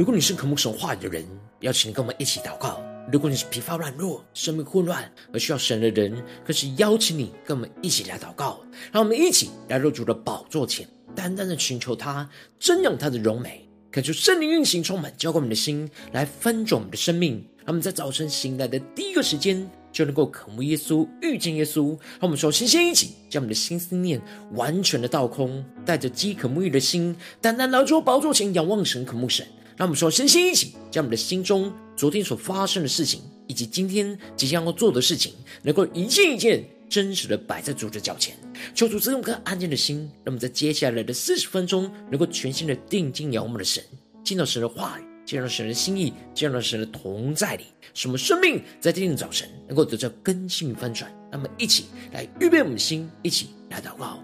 如果你是渴慕神话语的人，邀请你跟我们一起祷告。如果你是疲乏软弱、生命混乱而需要神的人，更是邀请你跟我们一起来祷告。让我们一起来入主的宝座前，单单的寻求他，瞻仰他的荣美，恳求圣灵运行充满，浇灌我们的心，来翻转我们的生命。让我们在早晨醒来的第一个时间，就能够渴慕耶稣、遇见耶稣。让我们首先先一起将我们的心思念完全的倒空，带着饥渴沐浴的心，单单来到宝座前仰望神、渴慕神。让我们说，身心一起，将我们的心中昨天所发生的事情，以及今天即将要做的事情，能够一件一件真实的摆在主的脚前，求主赐用颗安静的心，让我们在接下来的四十分钟，能够全心的定睛仰望我们的神，见到神的话语，见到神的心意，见到神的同在里，使我们生命在今天的早晨能够得到更新翻转。那么一起来预备我们的心，一起来祷告。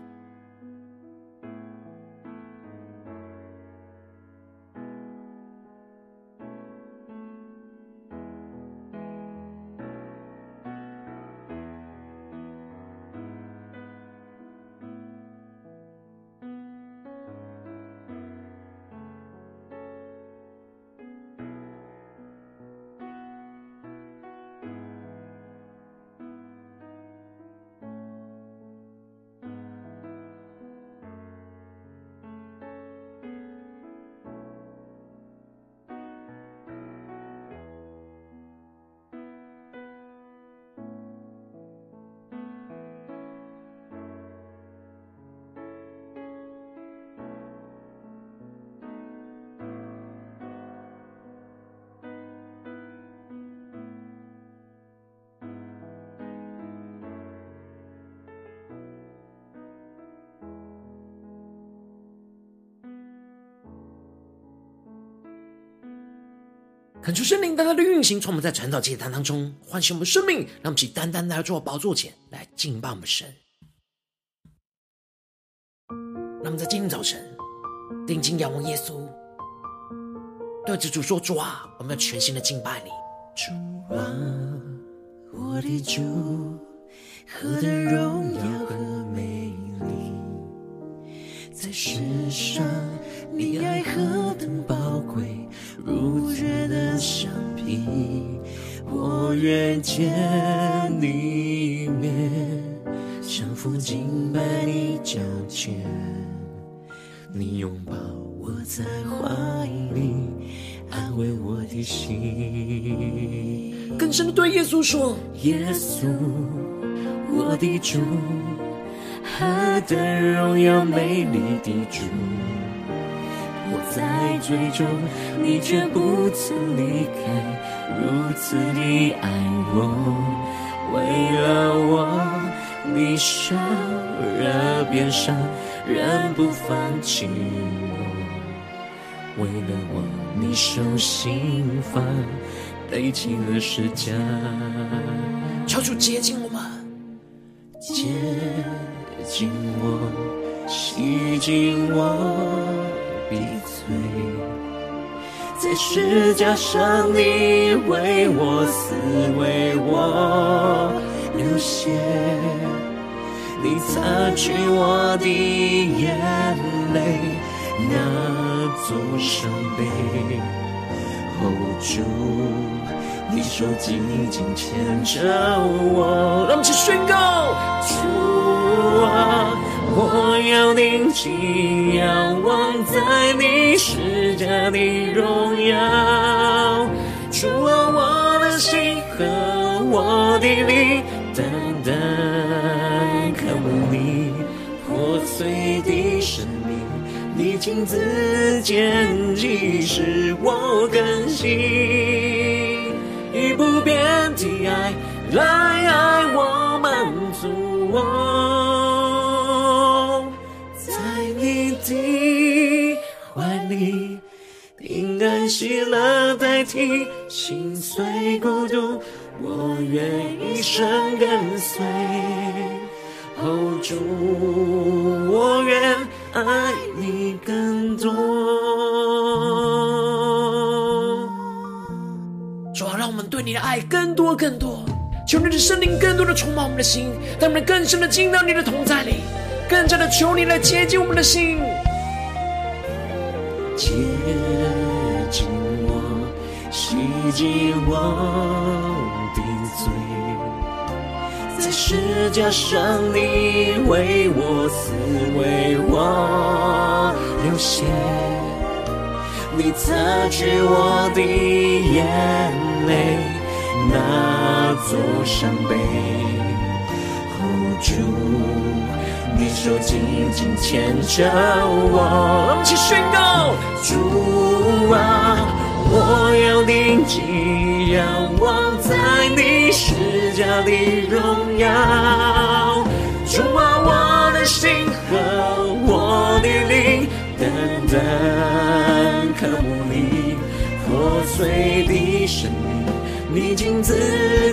恳求圣灵单单的运行，从我们在传道祭坛当中唤醒我们生命，让我们起单单来到宝座前来敬拜我们神。让我们在今天早晨定睛仰望耶稣，对着主说：“主啊，我们要全心的敬拜你。”主啊，我的主，何等荣耀和美丽，在世上你爱何等宝贵。如绝的香品，我愿见你面，降服敬拜你脚前，你拥抱我在怀里，安慰我的心。更深的对耶稣说：耶稣，我的主，何等荣耀美丽的主。我在追逐，你却不曾离开，如此的爱我，为了我，你受了鞭伤，仍不放弃我，为了我，你受刑罚，背起了十架，求主接近我们，接近我，洗净我。闭嘴，在十架上，你为我死，为我流血，你擦去我的眼泪，那座伤悲，hold 住，你手紧紧牵着我，让我们宣告，主啊。我要定睛仰望在你十架的荣耀，主啊，我的心和我的灵，单单渴慕你破碎的生命，你亲自剪辑使我更新，以不变的爱来爱我，满足我。喜乐代替心碎孤独，我愿一生跟随。主，我愿爱你更多。主啊，让我们对你的爱更多更多，求你的圣灵更多的充满我们的心，让我们更深的进到你的同在里，更加的求你来接近我们的心。接洗净我的罪。在十架上，你为我死，为我流血，你擦去我的眼泪，那座伤悲。主，你手紧紧牵着我，一起宣告：主啊，我要定睛仰望在你十架的荣耀。主啊，我的心和我的灵，单单渴慕你破碎的生命。你亲自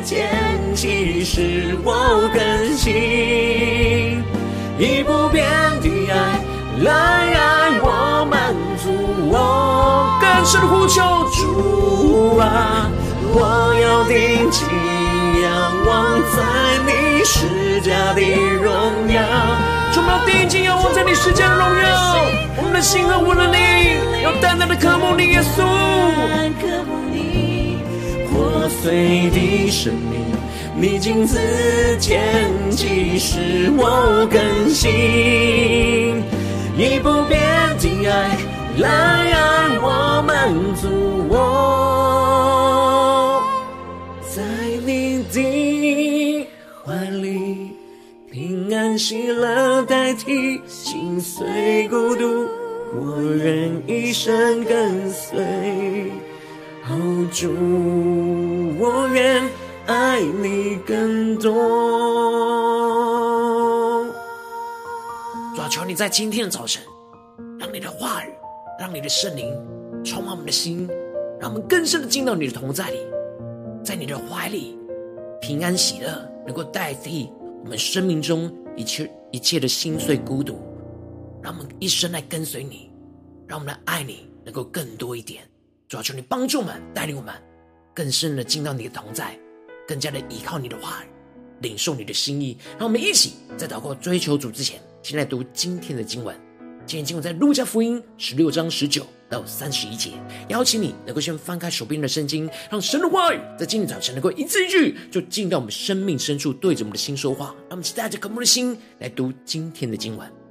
牵起，使我更新，以不变的爱来爱我，满足我更深的呼求。主啊，我要定睛仰望在你施加的荣耀。主，我要定睛仰望在你施加的荣耀。我们的心和我的灵，要单单的渴慕你，耶稣。破碎的生命，你亲自牵起，使我更新，以不变的爱来爱我，满足我，在你的怀里，平安喜乐代替心碎孤独，我愿一生跟随。哦，主，我愿爱你更多。主啊，求你在今天早晨，让你的话，让你的圣灵充满我们的心，让我们更深的进到你的同在里，在你的怀里，平安喜乐能够代替我们生命中一切一切的心碎孤独，让我们一生来跟随你，让我们的爱你能够更多一点。主要求你帮助我们，带领我们更深的进到你的同在，更加的依靠你的话语，领受你的心意。让我们一起在祷告追求主之前，先来读今天的经文。今天经文在路加福音十六章十九到三十一节。邀请你能够先翻开手边的圣经，让神的话语在今天早晨能够一字一句，就进到我们生命深处，对着我们的心说话。让我们带着渴慕的心来读今天的今晚。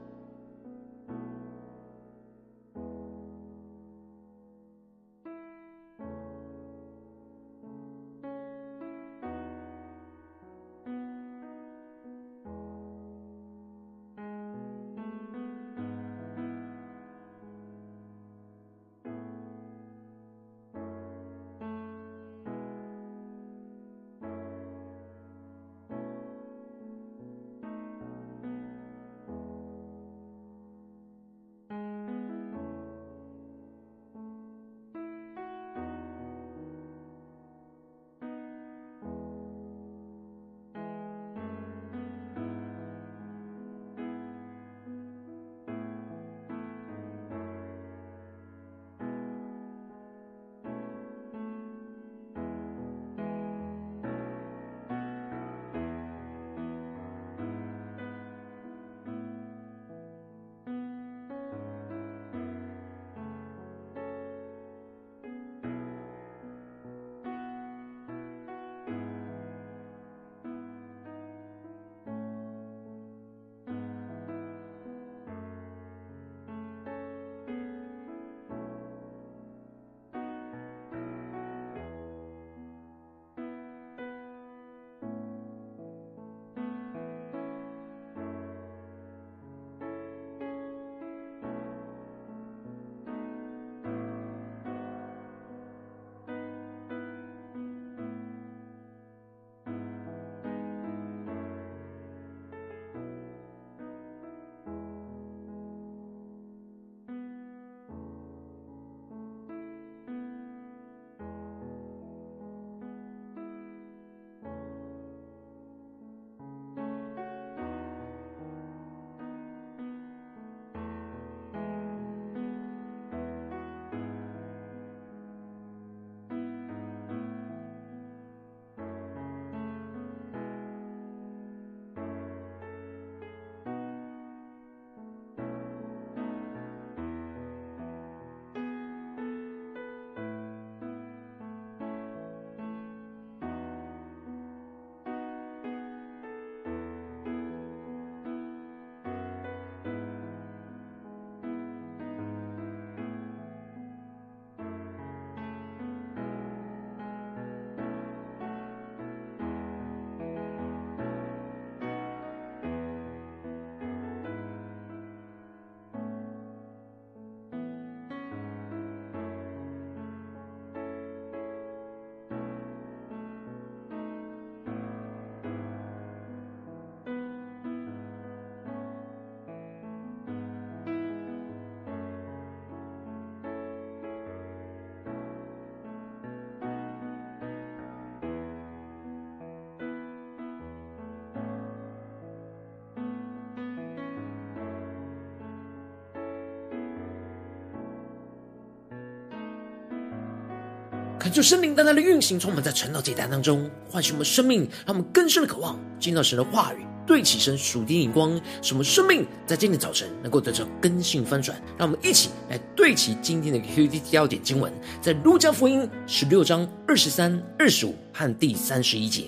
恳求圣灵单单的运行，充满在晨祷祭坛当中，唤醒我们生命，让我们更深的渴望见到神的话语，对齐神属天眼光，使我们生命在今天早晨能够得到更新翻转。让我们一起来对齐今天的 QD 焦点经文，在路加福音十六章二十三、二十五和第三十一节。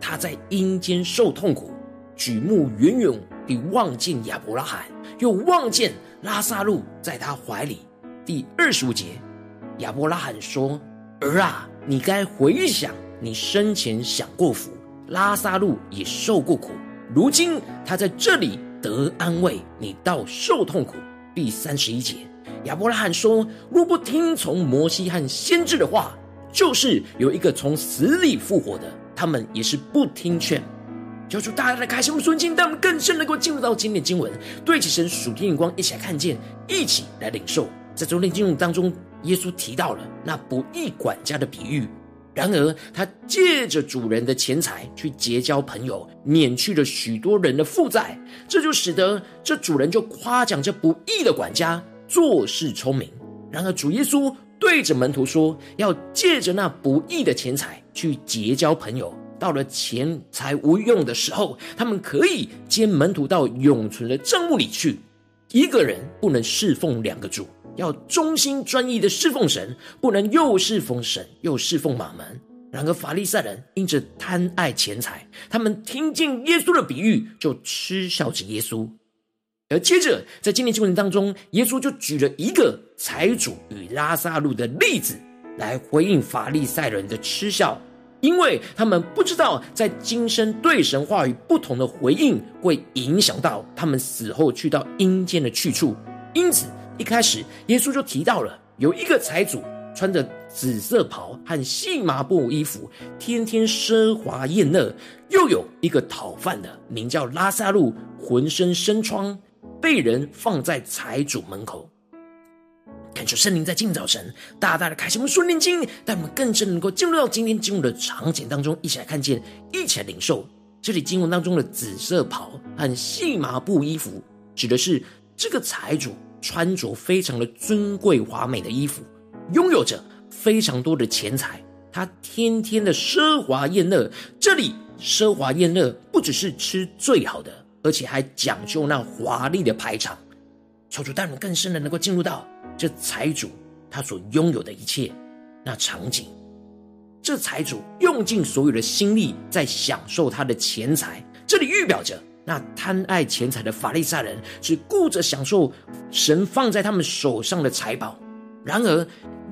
他在阴间受痛苦，举目远远地望见亚伯拉罕，又望见拉撒路在他怀里。第二十五节，亚伯拉罕说。儿啊，你该回想你生前享过福，拉撒路也受过苦，如今他在这里得安慰，你倒受痛苦。第三十一节，亚伯拉罕说：若不听从摩西和先知的话，就是有一个从死里复活的，他们也是不听劝。求主大家来开心我们顺境，但我们更深能够进入到今天的经文，对起神属天眼光，一起来看见，一起来领受。在昨天经文当中。耶稣提到了那不义管家的比喻，然而他借着主人的钱财去结交朋友，免去了许多人的负债，这就使得这主人就夸奖这不义的管家做事聪明。然而主耶稣对着门徒说，要借着那不义的钱财去结交朋友，到了钱财无用的时候，他们可以接门徒到永存的帐幕里去。一个人不能侍奉两个主。要忠心专一的侍奉神，不能又侍奉神又侍奉马门。然而法利赛人因着贪爱钱财，他们听见耶稣的比喻，就嗤笑着耶稣。而接着在今天经文当中，耶稣就举了一个财主与拉撒路的例子，来回应法利赛人的嗤笑，因为他们不知道在今生对神话语不同的回应，会影响到他们死后去到阴间的去处，因此。一开始，耶稣就提到了有一个财主穿着紫色袍和细麻布衣服，天天奢华宴乐；又有一个讨饭的，名叫拉撒路，浑身生疮，被人放在财主门口。感谢圣灵在今早晨大大的开启我们顺灵经，带我们更是能够进入到今天经文的场景当中，一起来看见，一起来领受这里经文当中的紫色袍和细麻布衣服，指的是这个财主。穿着非常的尊贵华美的衣服，拥有着非常多的钱财，他天天的奢华宴乐。这里奢华宴乐不只是吃最好的，而且还讲究那华丽的排场。求主带领更深的能够进入到这财主他所拥有的一切那场景。这财主用尽所有的心力在享受他的钱财，这里预表着。那贪爱钱财的法利赛人只顾着享受神放在他们手上的财宝，然而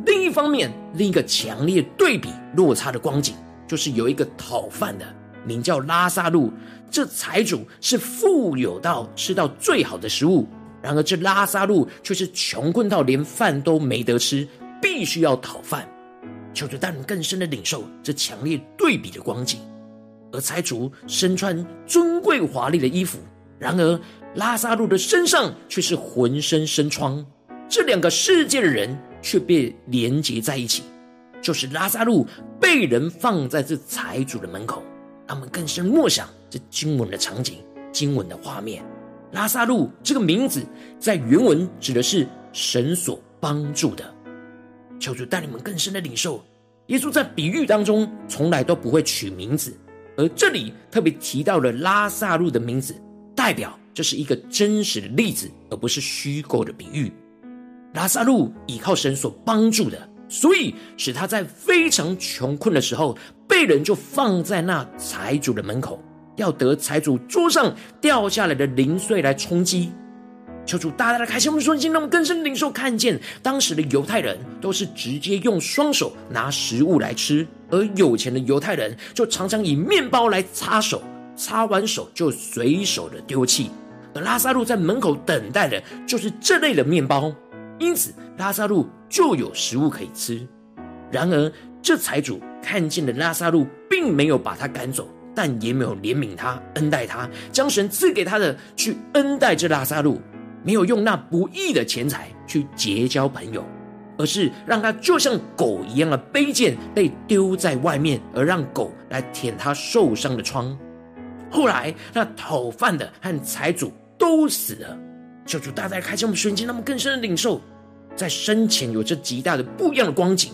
另一方面，另一个强烈对比落差的光景，就是有一个讨饭的，名叫拉撒路。这财主是富有到吃到最好的食物，然而这拉撒路却是穷困到连饭都没得吃，必须要讨饭。求主带领更深的领受这强烈对比的光景。而财主身穿尊贵华丽的衣服，然而拉撒路的身上却是浑身生疮。这两个世界的人却被连结在一起，就是拉撒路被人放在这财主的门口。让我们更深默想这经文的场景、经文的画面。拉撒路这个名字在原文指的是神所帮助的。求主带你们更深的领受，耶稣在比喻当中从来都不会取名字。而这里特别提到了拉萨路的名字，代表这是一个真实的例子，而不是虚构的比喻。拉萨路依靠神所帮助的，所以使他在非常穷困的时候，被人就放在那财主的门口，要得财主桌上掉下来的零碎来充饥。求主大大的开启我们的心，让我们更深领受看见，当时的犹太人都是直接用双手拿食物来吃，而有钱的犹太人就常常以面包来擦手，擦完手就随手的丢弃。而拉撒路在门口等待的就是这类的面包，因此拉撒路就有食物可以吃。然而这财主看见了拉撒路，并没有把他赶走，但也没有怜悯他、恩待他，将神赐给他的去恩待这拉撒路。没有用那不义的钱财去结交朋友，而是让他就像狗一样的卑贱，被丢在外面，而让狗来舔他受伤的疮。后来，那讨饭的和财主都死了。求主大大开启我们瞬间，让我们更深的领受，在生前有着极大的不一样的光景。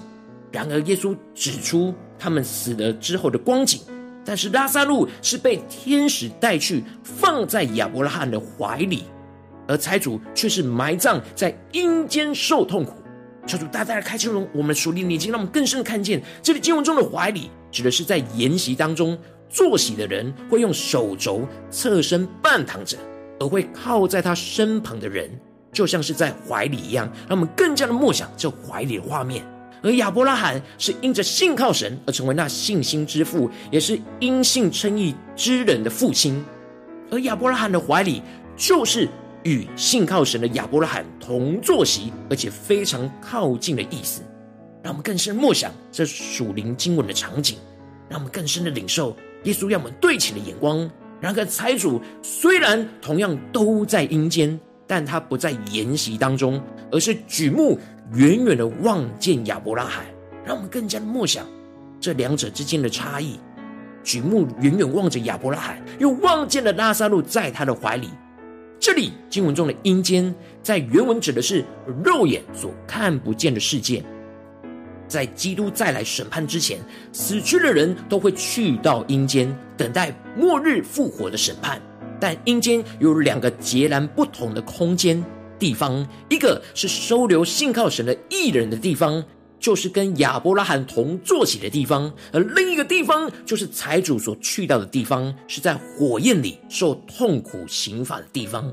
然而，耶稣指出他们死了之后的光景，但是拉撒路是被天使带去放在亚伯拉罕的怀里，而财主却是埋葬在阴间受痛苦。求主大大的开启我们属灵的眼睛，让我们更深的看见，这里经文中的怀里，指的是在筵席当中坐席的人会用手肘侧身半躺着，而会靠在他身旁的人，就像是在怀里一样，让我们更加的默想这怀里的画面。而亚伯拉罕是因着信靠神而成为那信心之父，也是因信称义之人的父亲。而亚伯拉罕的怀里，就是与信靠神的亚伯拉罕同坐席，而且非常靠近的意思。让我们更深默想这属灵经文的场景，让我们更深的领受耶稣要我们对齐的眼光。然而财主虽然同样都在阴间，但他不在筵席当中，而是举目。远远的望见亚伯拉罕，让我们更加的默想这两者之间的差异。举目远远望着亚伯拉罕，又望见了拉撒路在他的怀里。这里经文中的阴间，在原文指的是肉眼所看不见的世界。在基督再来审判之前，死去的人都会去到阴间，等待末日复活的审判。但阴间有两个截然不同的空间。地方，一个是收留信靠神的义人的地方，就是跟亚伯拉罕同坐起的地方；而另一个地方，就是财主所去到的地方，是在火焰里受痛苦刑罚的地方。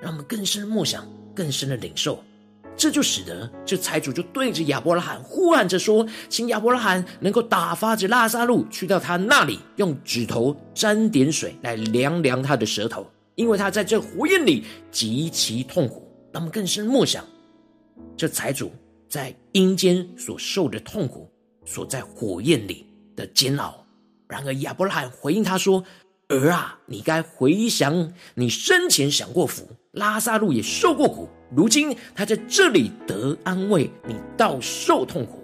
让我们更深的默想，更深的领受，这就使得这财主就对着亚伯拉罕呼喊着说：“请亚伯拉罕能够打发着拉撒路去到他那里，用指头沾点水来凉凉他的舌头，因为他在这火焰里极其痛苦。”让我们更深的默想，这财主在阴间所受的痛苦，所在火焰里的煎熬。然而亚伯拉罕回应他说：“儿啊，你该回想你生前享过福，拉萨路也受过苦，如今他在这里得安慰，你倒受痛苦。”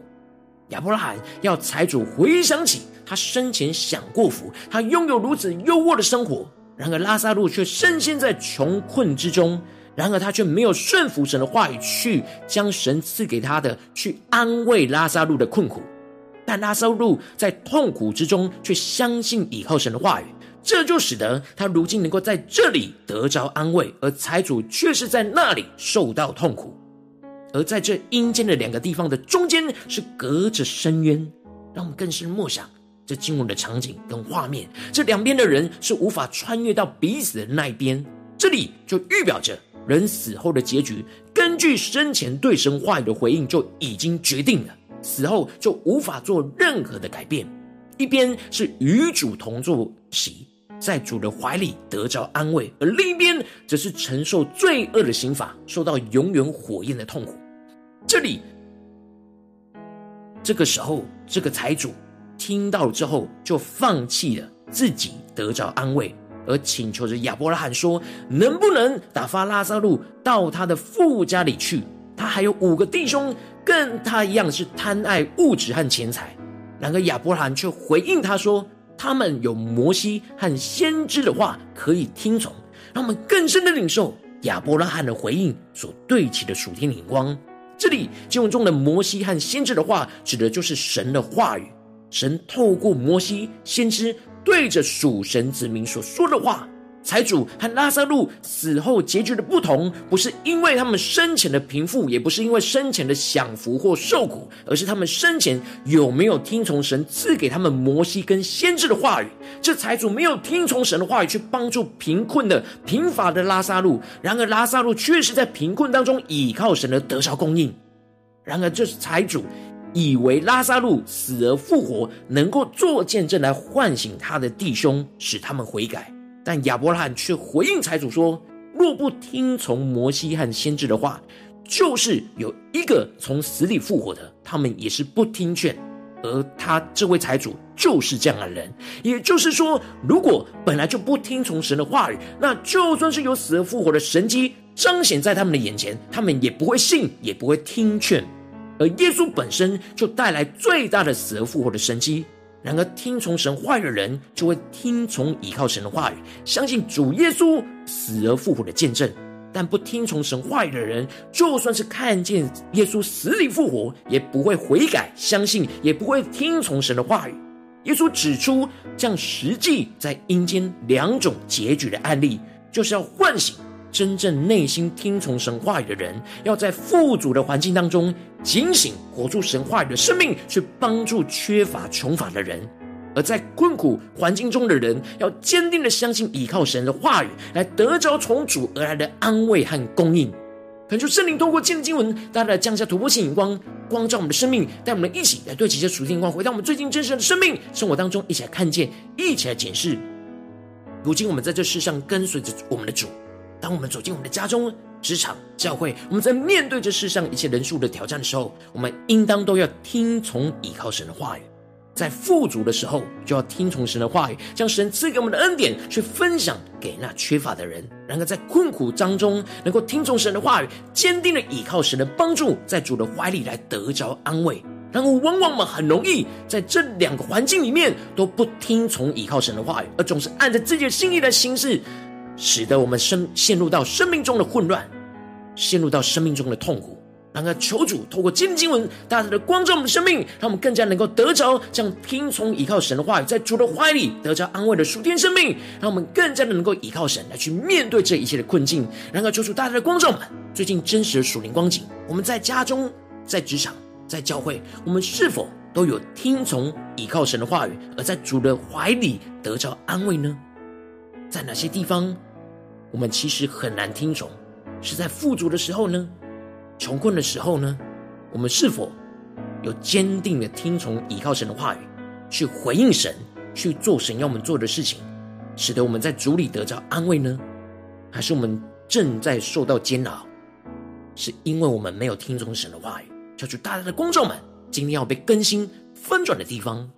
亚伯拉罕要财主回想起他生前享过福，他拥有如此优渥的生活。然而拉萨路却深陷在穷困之中。然而他却没有顺服神的话语，去将神赐给他的去安慰拉撒路的困苦。但拉撒路在痛苦之中却相信倚靠神的话语，这就使得他如今能够在这里得着安慰，而财主却是在那里受到痛苦。而在这阴间的两个地方的中间是隔着深渊，让我们更是默想这经文的场景跟画面。这两边的人是无法穿越到彼此的那一边，这里就预表着。人死后的结局，根据生前对神话语的回应就已经决定了，死后就无法做任何的改变。一边是与主同坐席，在主的怀里得着安慰；而另一边则是承受罪恶的刑罚，受到永远火焰的痛苦。这里，这个时候，这个财主听到之后，就放弃了自己得着安慰。而请求着亚伯拉罕说：“能不能打发拉撒路到他的父家里去？他还有五个弟兄，跟他一样是贪爱物质和钱财。然而亚伯拉罕却回应他说：他们有摩西和先知的话可以听从。让我们更深的领受亚伯拉罕的回应所对齐的属天眼光。这里经文中的摩西和先知的话，指的就是神的话语。神透过摩西先知。”对着属神子民所说的话，财主和拉撒路死后结局的不同，不是因为他们生前的贫富，也不是因为生前的享福或受苦，而是他们生前有没有听从神赐给他们摩西跟先知的话语。这财主没有听从神的话语，去帮助贫困的贫乏的拉撒路，然而拉撒路却是在贫困当中倚靠神而得着供应。然而这是财主。以为拉撒路死而复活，能够做见证来唤醒他的弟兄，使他们悔改。但亚伯拉罕却回应财主说：“若不听从摩西和先知的话，就是有一个从死里复活的，他们也是不听劝。而他这位财主就是这样的人。也就是说，如果本来就不听从神的话语，那就算是有死而复活的神迹彰显在他们的眼前，他们也不会信，也不会听劝。”而耶稣本身就带来最大的死而复活的神迹。然而，听从神话语的人就会听从倚靠神的话语，相信主耶稣死而复活的见证。但不听从神话语的人，就算是看见耶稣死里复活，也不会悔改相信，也不会听从神的话语。耶稣指出，这样实际在阴间两种结局的案例，就是要唤醒真正内心听从神话语的人，要在富足的环境当中警醒，活出神话语的生命，去帮助缺乏穷乏的人；而在困苦环境中的人，要坚定的相信，依靠神的话语，来得着从主而来的安慰和供应。恳求圣灵透过今日经文，大大的降下突破性眼光，光照我们的生命，带我们一起来对齐这属天光，回到我们最近真实的生命生活当中，一起来看见，一起来检视。如今我们在这世上跟随着我们的主，当我们走进我们的家中、职场、教会，我们在面对这世上一切人数的挑战的时候，我们应当都要听从倚靠神的话语。在富足的时候，就要听从神的话语，将神赐给我们的恩典去分享给那缺乏的人；然而在困苦当中，能够听从神的话语，坚定的倚靠神的帮助，在主的怀里来得着安慰。然而，往往我们很容易在这两个环境里面都不听从倚靠神的话语，而总是按着自己的心意来行事，使得我们生陷入到生命中的混乱，陷入到生命中的痛苦。然而，求主透过今天经文，大大的光照我们的生命，让我们更加能够得着这样听从倚靠神的话语，在主的怀里得着安慰的属天生命，让我们更加的能够依靠神来去面对这一切的困境。然而，求主大大的光照们，最近真实的属灵光景，我们在家中、在职场、在教会，我们是否都有听从依靠神的话语，而在主的怀里得着安慰呢？在哪些地方，我们其实很难听从？是在富足的时候呢？穷困的时候呢，我们是否有坚定的听从倚靠神的话语，去回应神，去做神要我们做的事情，使得我们在主里得着安慰呢？还是我们正在受到煎熬，是因为我们没有听从神的话语？求主大大的光照们，今天要被更新翻转的地方。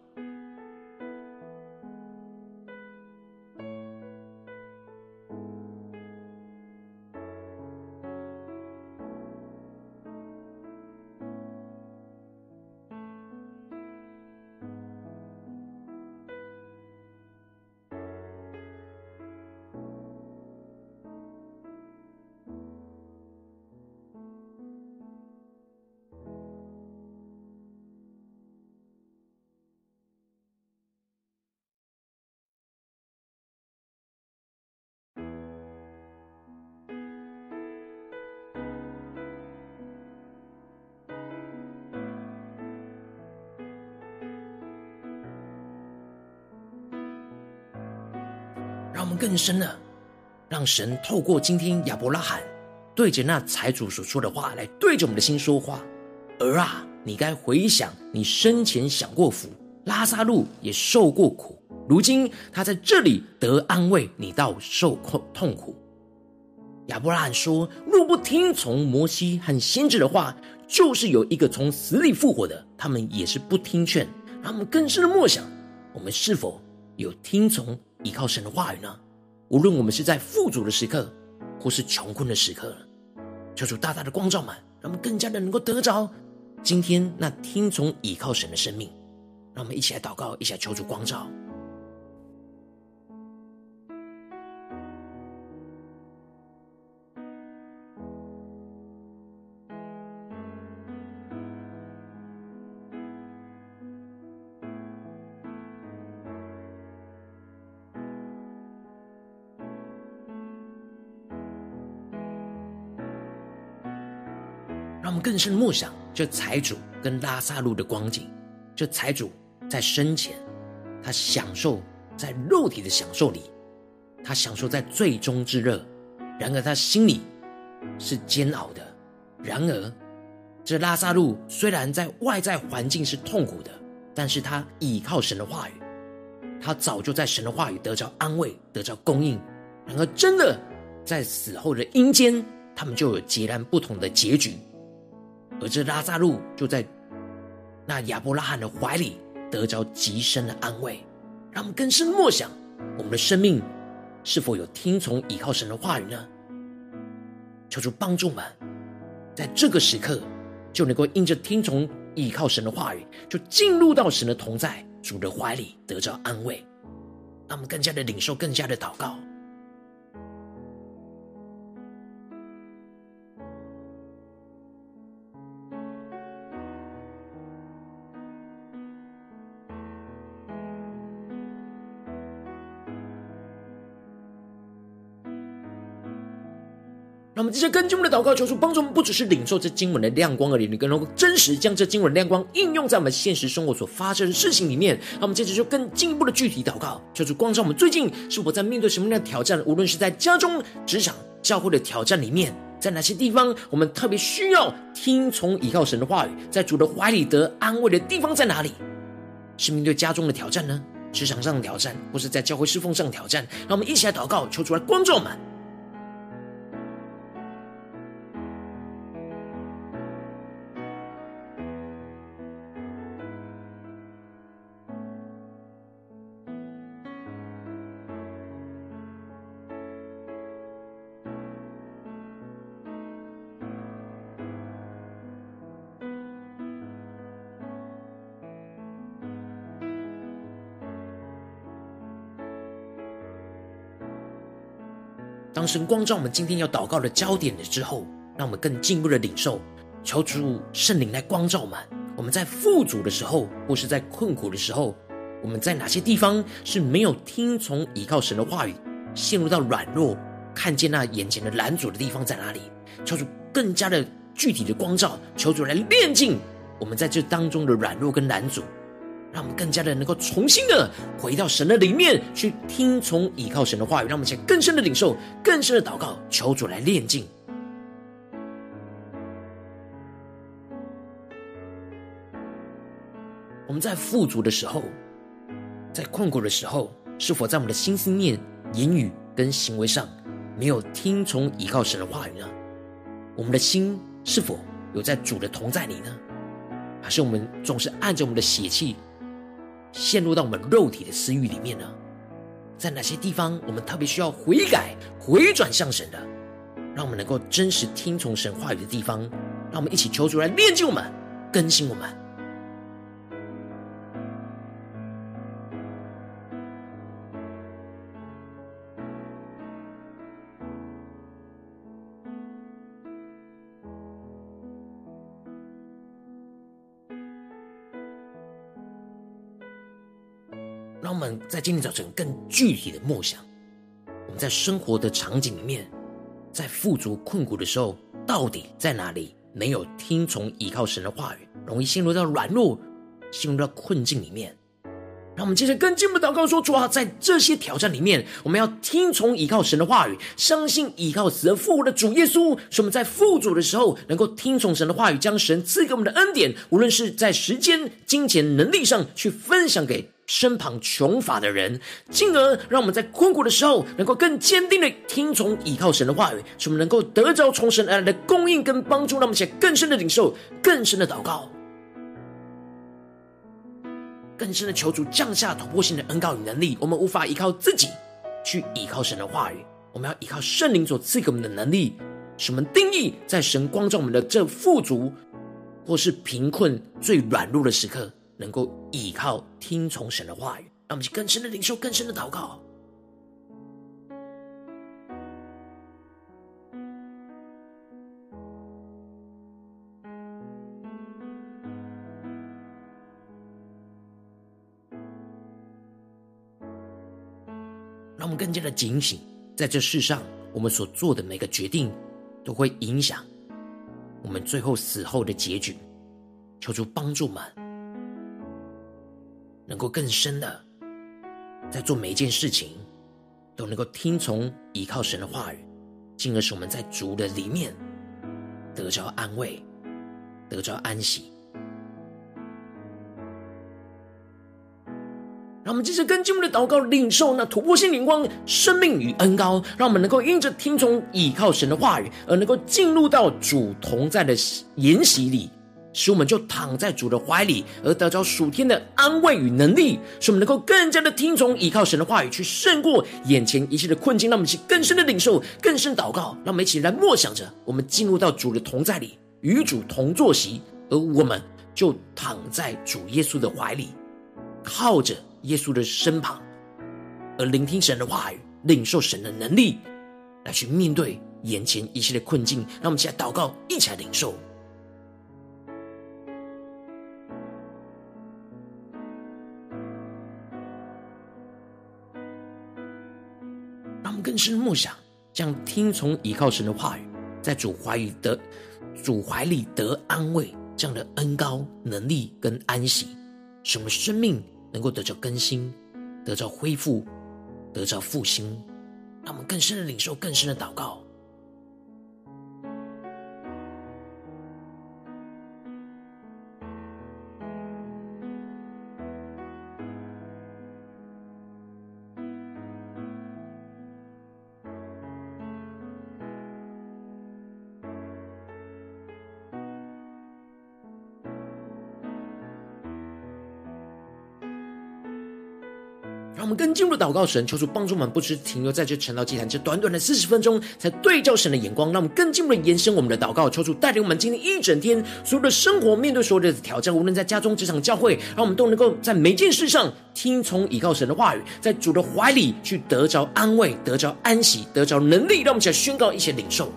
我们更深了，让神透过今天亚伯拉罕对着那财主所说的话，来对着我们的心说话。儿啊，你该回想你生前享过福，拉撒路也受过苦，如今他在这里得安慰，你倒受痛苦。亚伯拉罕说：若不听从摩西和先知的话，就是有一个从死里复活的，他们也是不听劝。让我们更深的默想，我们是否有听从？依靠神的话语呢？无论我们是在富足的时刻，或是穷困的时刻，求主大大的光照们，让我们更加的能够得着今天那听从依靠神的生命。让我们一起来祷告，一起来求主光照。让我们更深默想这财主跟拉撒路的光景。这财主在生前，他享受在肉体的享受里，他享受在最终之乐；然而他心里是煎熬的。然而，这拉撒路虽然在外在环境是痛苦的，但是他倚靠神的话语，他早就在神的话语得着安慰，得着供应。然而，真的在死后的阴间，他们就有截然不同的结局。而这拉撒路就在那亚伯拉罕的怀里得着极深的安慰，让我们更深默想，我们的生命是否有听从倚靠神的话语呢？求主帮助们，在这个时刻就能够因着听从倚靠神的话语，就进入到神的同在、主的怀里得着安慰，让我们更加的领受，更加的祷告。让我们这些跟经文的祷告，求主帮助我们，不只是领受这经文的亮光而已，你更能够真实将这经文的亮光应用在我们现实生活所发生的事情里面。让我们接着就更进一步的具体祷告，求主光照我们最近是否在面对什么样的挑战？无论是在家中、职场、教会的挑战里面，在哪些地方我们特别需要听从依靠神的话语，在主的怀里得安慰的地方在哪里？是面对家中的挑战呢？职场上的挑战，或是在教会侍奉上的挑战？让我们一起来祷告，求主来光照我们。神光照我们今天要祷告的焦点了之后，让我们更进一步的领受，求主圣灵来光照我们。我们在富足的时候，或是在困苦的时候，我们在哪些地方是没有听从依靠神的话语，陷入到软弱，看见那眼前的拦阻的地方在哪里？求主更加的具体的光照，求主来炼净我们在这当中的软弱跟拦阻。让我们更加的能够重新的回到神的里面去听从倚靠神的话语，让我们先更深的领受、更深的祷告，求主来炼净。我们在富足的时候，在困苦的时候，是否在我们的心、思念、言语跟行为上没有听从倚靠神的话语呢？我们的心是否有在主的同在里呢？还是我们总是按着我们的血气？陷入到我们肉体的私欲里面呢？在哪些地方我们特别需要悔改、回转向神的？让我们能够真实听从神话语的地方，让我们一起求主来炼净我们、更新我们。在今天早晨更具体的梦想，我们在生活的场景里面，在富足困苦的时候，到底在哪里没有听从依靠神的话语，容易陷入到软弱，陷入到困境里面。让我们接着更进一步祷告说：主啊，在这些挑战里面，我们要听从依靠神的话语，相信依靠死而复活的主耶稣，使我们在富足的时候能够听从神的话语，将神赐给我们的恩典，无论是在时间、金钱、能力上去分享给身旁穷乏的人，进而让我们在困苦的时候能够更坚定的听从依靠神的话语，使我们能够得着从神而来的供应跟帮助，让我们且更深的领受、更深的祷告。更深的求主降下突破性的恩告与能力，我们无法依靠自己去依靠神的话语，我们要依靠圣灵所赐给我们的能力，使我们定义在神光照我们的这富足或是贫困最软弱的时刻，能够依靠听从神的话语，让我们去更深的领受、更深的祷告。更加的警醒，在这世上，我们所做的每个决定，都会影响我们最后死后的结局。求主帮助们，能够更深的，在做每一件事情，都能够听从依靠神的话语，进而使我们在主的里面得着安慰，得着安息。让我们继续跟进我们的祷告，领受那突破性灵光、生命与恩膏，让我们能够因着听从、倚靠神的话语，而能够进入到主同在的筵席里，使我们就躺在主的怀里，而得着属天的安慰与能力，使我们能够更加的听从、倚靠神的话语，去胜过眼前一切的困境。让我们去更深的领受、更深祷告，让我们一起来默想着，我们进入到主的同在里，与主同坐席，而我们就躺在主耶稣的怀里，靠着。耶稣的身旁，而聆听神的话语，领受神的能力，来去面对眼前一切的困境。让我们一起来祷告，一起来领受。让我们更深默想，这样听从依靠神的话语，在主怀里得主怀里得安慰，这样的恩高能力跟安息，什么生命能够得着更新，得着恢复，得着复兴，让我们更深的领受，更深的祷告。进入祷告神，求主帮助我们，不只停留在这晨祷祭坛这短短的四十分钟，才对照神的眼光，让我们更进一步的延伸我们的祷告，求主带领我们今天一整天所有的生活，面对所有的挑战，无论在家中、职场、教会，让我们都能够在每件事上听从倚靠神的话语，在主的怀里去得着安慰、得着安息、得着能力，让我们一起来宣告，一起领受。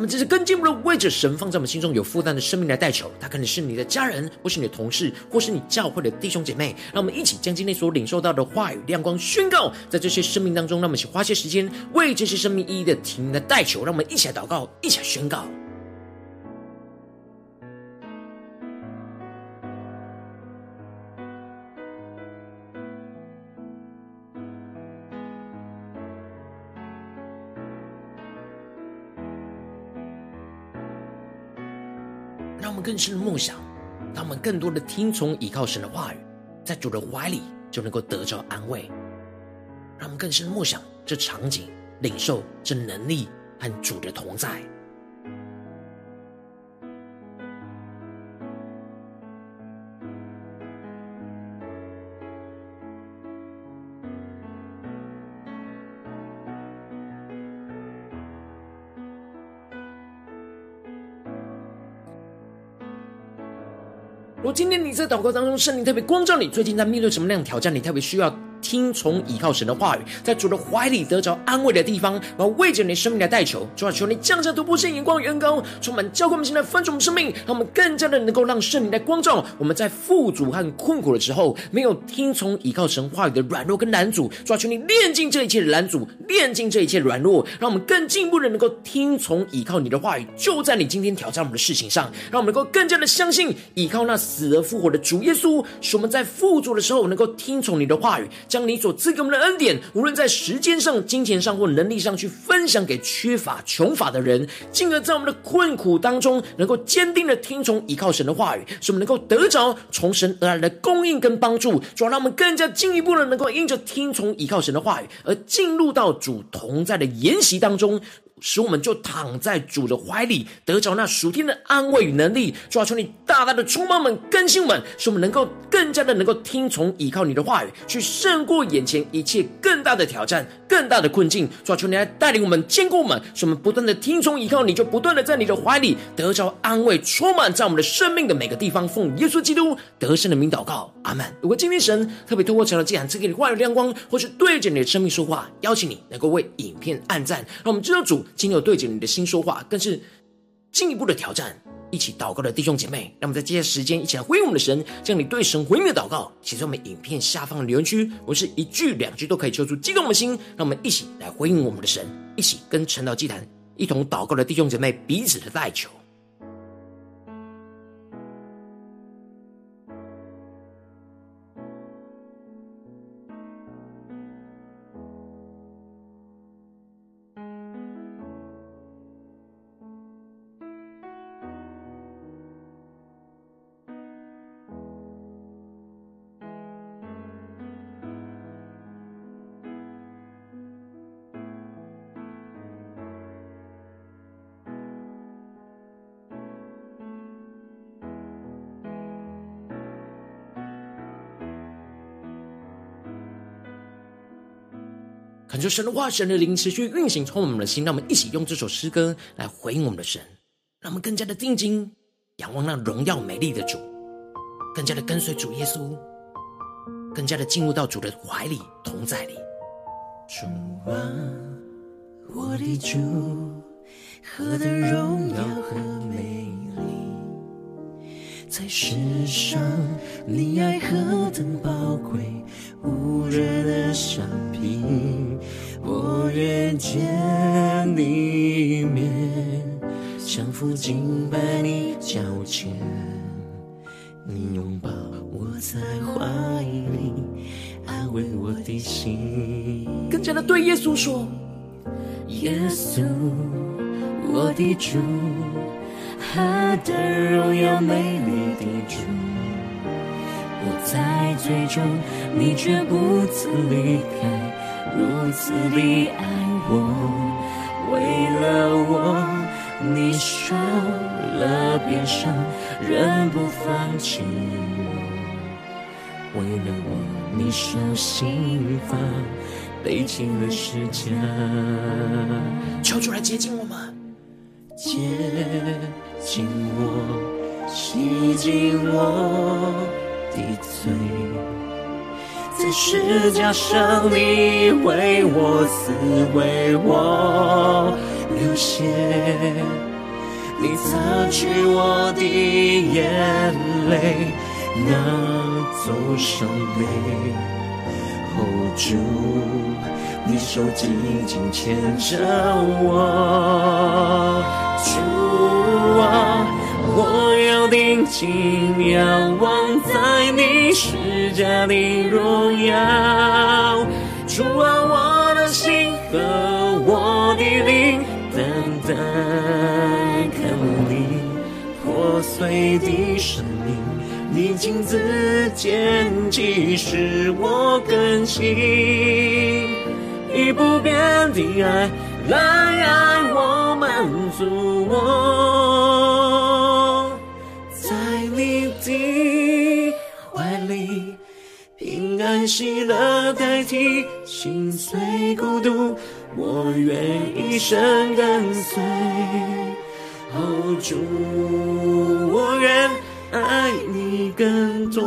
我们这是更进一步的为着神放在我们心中有负担的生命来代求，他可能是你的家人，或是你的同事，或是你教会的弟兄姐妹。让我们一起将今天所领受到的话语亮光宣告在这些生命当中。让我们一起花些时间为这些生命一一的停的代求。让我们一起来祷告，一起来宣告。更深的梦想，他们更多的听从依靠神的话语，在主的怀里就能够得着安慰。让我们更深的梦想，这场景领受这能力和主的同在。今天你在祷告当中，圣灵特别光照你，最近在面对什么样的挑战？你特别需要听从倚靠神的话语，在主的怀里得着安慰的地方，然后为着你生命来代求，主啊，求你降下突破性眼光与恩膏，充满教会我们现在分盛生命，让我们更加的能够让圣灵来光照我们在富足和困苦的时候，没有听从倚靠神话语的软弱跟拦阻，主啊，求你炼尽这一切的拦阻，炼尽这一切的软弱，让我们更进一步的能够听从倚靠你的话语，就在你今天挑战我们的事情上，让我们能够更加的相信倚靠那。死而复活的主耶稣，使我们在富足的时候能够听从你的话语，将你所赐给我们的恩典，无论在时间上、金钱上或能力上去分享给缺乏、穷乏的人，进而在我们的困苦当中能够坚定的听从、依靠神的话语，使我们能够得着从神而来的供应跟帮助，主要让我们更加进一步的能够因着听从、依靠神的话语，而进入到主同在的筵席当中。使我们就躺在主的怀里，得着那属天的安慰与能力。主啊，求你大大的充满我们、更新我们，使我们能够更加的能够听从、依靠你的话语，去胜过眼前一切更大的挑战、更大的困境。主啊，求你来带领我们、坚固我们，使我们不断的听从、依靠你，就不断的在你的怀里得着安慰，充满在我们的生命的每个地方。奉耶稣基督得胜的名祷告，阿门。如果今天神特别透过晨祷祭坛赐给你话语亮光，或是对着你的生命说话，邀请你能够为影片按赞，让我们知道主。今天有对着你的心说话，更是进一步的挑战。一起祷告的弟兄姐妹，那么在接下来时间一起来回应我们的神，将你对神回应的祷告写在我们影片下方的留言区。我是一句两句都可以揪出激动的心，让我们一起来回应我们的神，一起跟陈道祭坛一同祷告的弟兄姐妹彼此的代求。神的话，神的灵持续运行，充满我们的心。让我们一起用这首诗歌来回应我们的神，让我们更加的定睛仰望那荣耀美丽的主，更加的跟随主耶稣，更加的进入到主的怀里同在里。主啊，我的主，何等荣耀和美，在世上你爱何等宝贵，无人的相比。我愿见你一面，降服敬拜你脚前，你拥抱我在怀里。安慰我的心，更加的对耶稣说：“耶稣，我的主，何等荣耀美丽的主，我在最终，你却不曾离开，如此的爱我，为了我，你受了鞭伤，仍不放弃。”为了我，你受刑罚，背起了十架，求主来接近我们，接紧我，洗净我的罪，在十架上你为我死，为我流血，你擦去我的眼泪，那。走伤悲，hold 住，你手紧紧牵着我，啊，我要定睛仰望在你十架的荣耀，主啊，我的心和我的灵，单单看你破碎的生命。你亲自牵起，使我更新，以不变的爱来爱我，满足我，喜乐代替心碎孤独，我愿一生跟随，哦，主，我愿。爱你更多，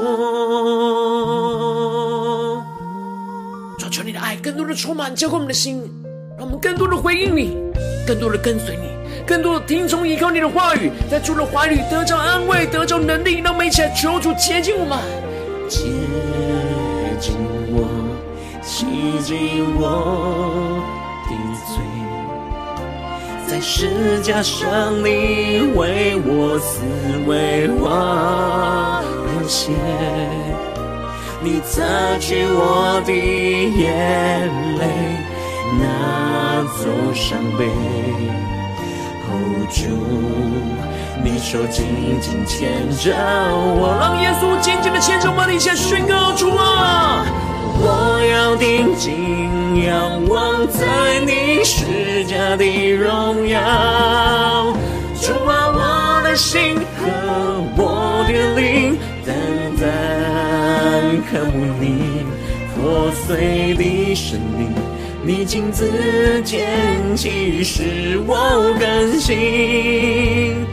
求求你的爱更多的充满，浇灌我们的心，让我们更多的回应你，更多的跟随你，更多的听从依靠你的话语，在主的怀里得着安慰，得着能力。让我们一起来求主接近我们，接我，洗净我的罪。在十架上，你为我死，为我流血，你擦去我的眼泪，拿走伤悲，hold 住，你手紧紧牵着我，让耶稣紧紧的牵着我们，一起宣告主啊！我要定睛仰望在你十架的荣耀，主啊，我的心和我的灵，单单渴慕你破碎的生命，你亲自捡起，使我更新，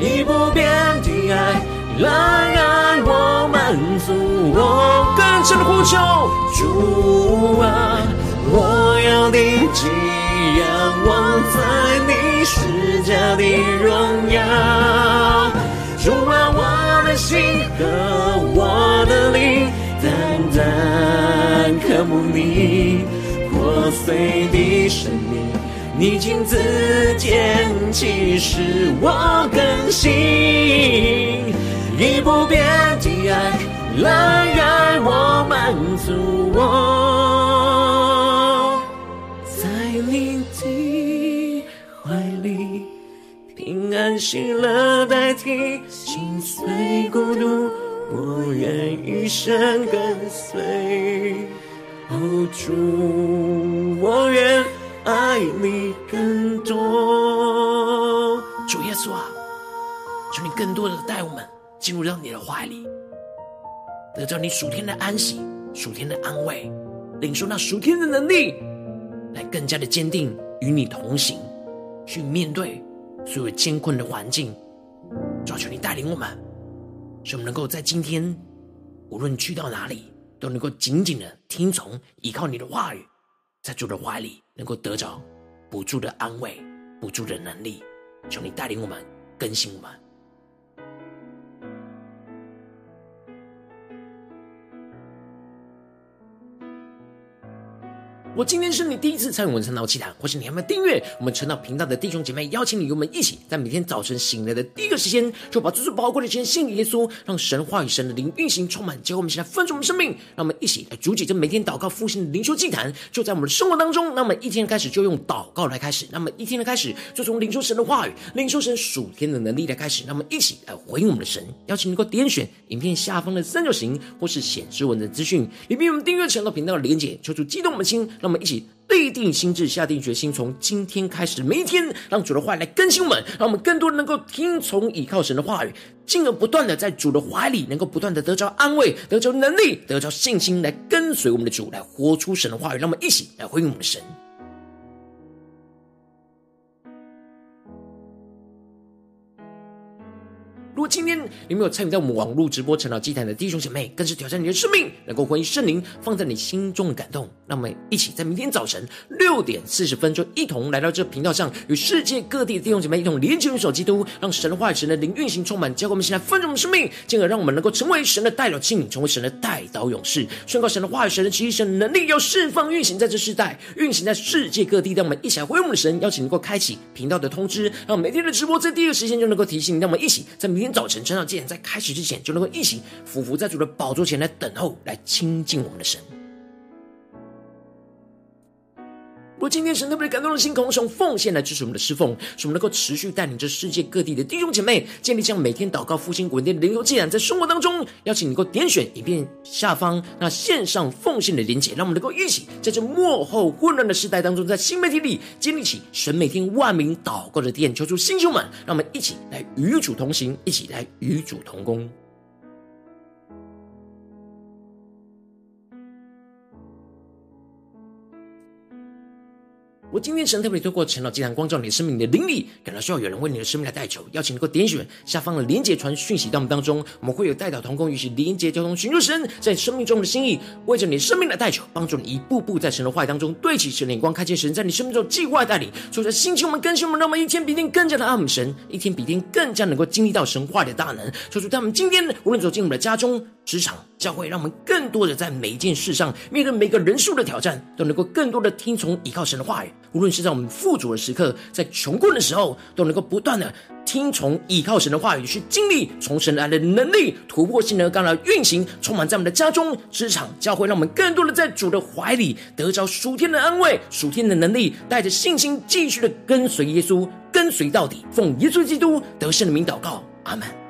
以不变的爱来爱我，满足我。更深的呼求，主啊，我要定睛仰望在你十架的荣耀。主啊，我的心和我的灵，单单渴慕你破碎的生命，你亲自捡起，使我更新，以不变的爱来喜乐代替心碎孤独，我愿一生跟随。哦，主，我愿爱你更多。主耶稣啊，求你更多的带我们进入到你的怀里。得到你属天的安息，属天的安慰，领受那属天的能力，来更加的坚定与你同行，去面对所有艰困的环境。求求你带领我们，使我们能够在今天，无论去到哪里，都能够紧紧的听从、依靠你的话语，在主的怀里能够得着不住的安慰、不住的能力。求你带领我们，更新我们。我今天是你第一次参与我们晨祷祭坛，或是你还没有订阅我们晨祷频道的弟兄姐妹，邀请你与我们一起，在每天早晨醒来的第一个时间，就把这最宝贵的时间献给耶稣，让神话语、神的灵运行充满，结果我们现在分盛我们生命，让我们一起来阻起这每天祷告复兴的灵修祭坛，就在我们的生活当中。那么一天开始就用祷告来开始，那么一天的开始就从领受神的话语、领受神属天的能力来开始。那么一起来回应我们的神，邀请你给我点选影片下方的三角形，或是显示文的资讯里面，我们订阅晨祷频道的连结，求主激动我们的心，让我们一起。立定心智，下定决心，从今天开始，每一天，让主的话来更新我们，让我们更多能够听从、倚靠神的话语，进而不断的在主的怀里，能够不断的得着安慰，得着能力，得着信心，来跟随我们的主，来活出神的话语。让我们一起来回应我们的神。如果今天你没有参与在我们网络直播晨祷祭坛的弟兄姐妹，更是挑战你的生命，能够回应圣灵放在你心中的感动。让我们一起在明天早晨六点四十分，就一同来到这频道上，与世界各地的弟兄姐妹一同联结、联手基督，让神的话语、神的灵运行充满，教给我们现在丰盛的生命，进而让我们能够成为神的代表器皿，成为神的代祷勇士，宣告神的话语、神的旨意、神的能力，要释放运行在这世代，运行在世界各地。让我们一起来回应我们的神，邀请能够开启频道的通知，让每天的直播在第一个时间就能够提醒。让我们一起在明天。早晨，晨祷祭坛在开始之前，就能够一起俯伏在主的宝座前来等候，来亲近我们的神。如果今天神特别感动的心，渴望用奉献来支持我们的侍奉，使我们能够持续带领着世界各地的弟兄姐妹，建立这样每天祷告复兴稳定的灵修祭坛，在生活当中，邀请你能够点选影片下方那线上奉献的连结，让我们能够一起在这幕后混乱的时代当中，在新媒体里建立起神每天万名祷告的殿，求主弟兄们，让我们一起来与主同行，一起来与主同工。我今天神特别透过晨祷祭坛光照你的生命，你的灵里感到需要有人为你的生命来代求，邀请能够点选下方的连结传讯息到我们当中，我们会有代祷同工，与其连结交通，寻求神在你生命中的心意，为着你生命的代求，帮助你一步步在神的话语当中对齐神的眼光，看见神在你生命中计划的带领，所以在星期我们更新我们，让我们一天比一天更加的爱我们神，一天比一天更加能够经历到神话的大能。说出他们今天无论走进我们的家中、职场、教会，让我们更多的在每一件事上面对每个人数的挑战，都能够更多的听从依靠神的话语。无论是在我们富足的时刻，在穷困的时候，都能够不断的听从依靠神的话语，去经历从神来的能力，突破性的刚来运行，充满在我们的家中、职场、教会，让我们更多的在主的怀里得着属天的安慰、属天的能力，带着信心继续的跟随耶稣，跟随到底，奉耶稣基督得胜的名祷告，阿门。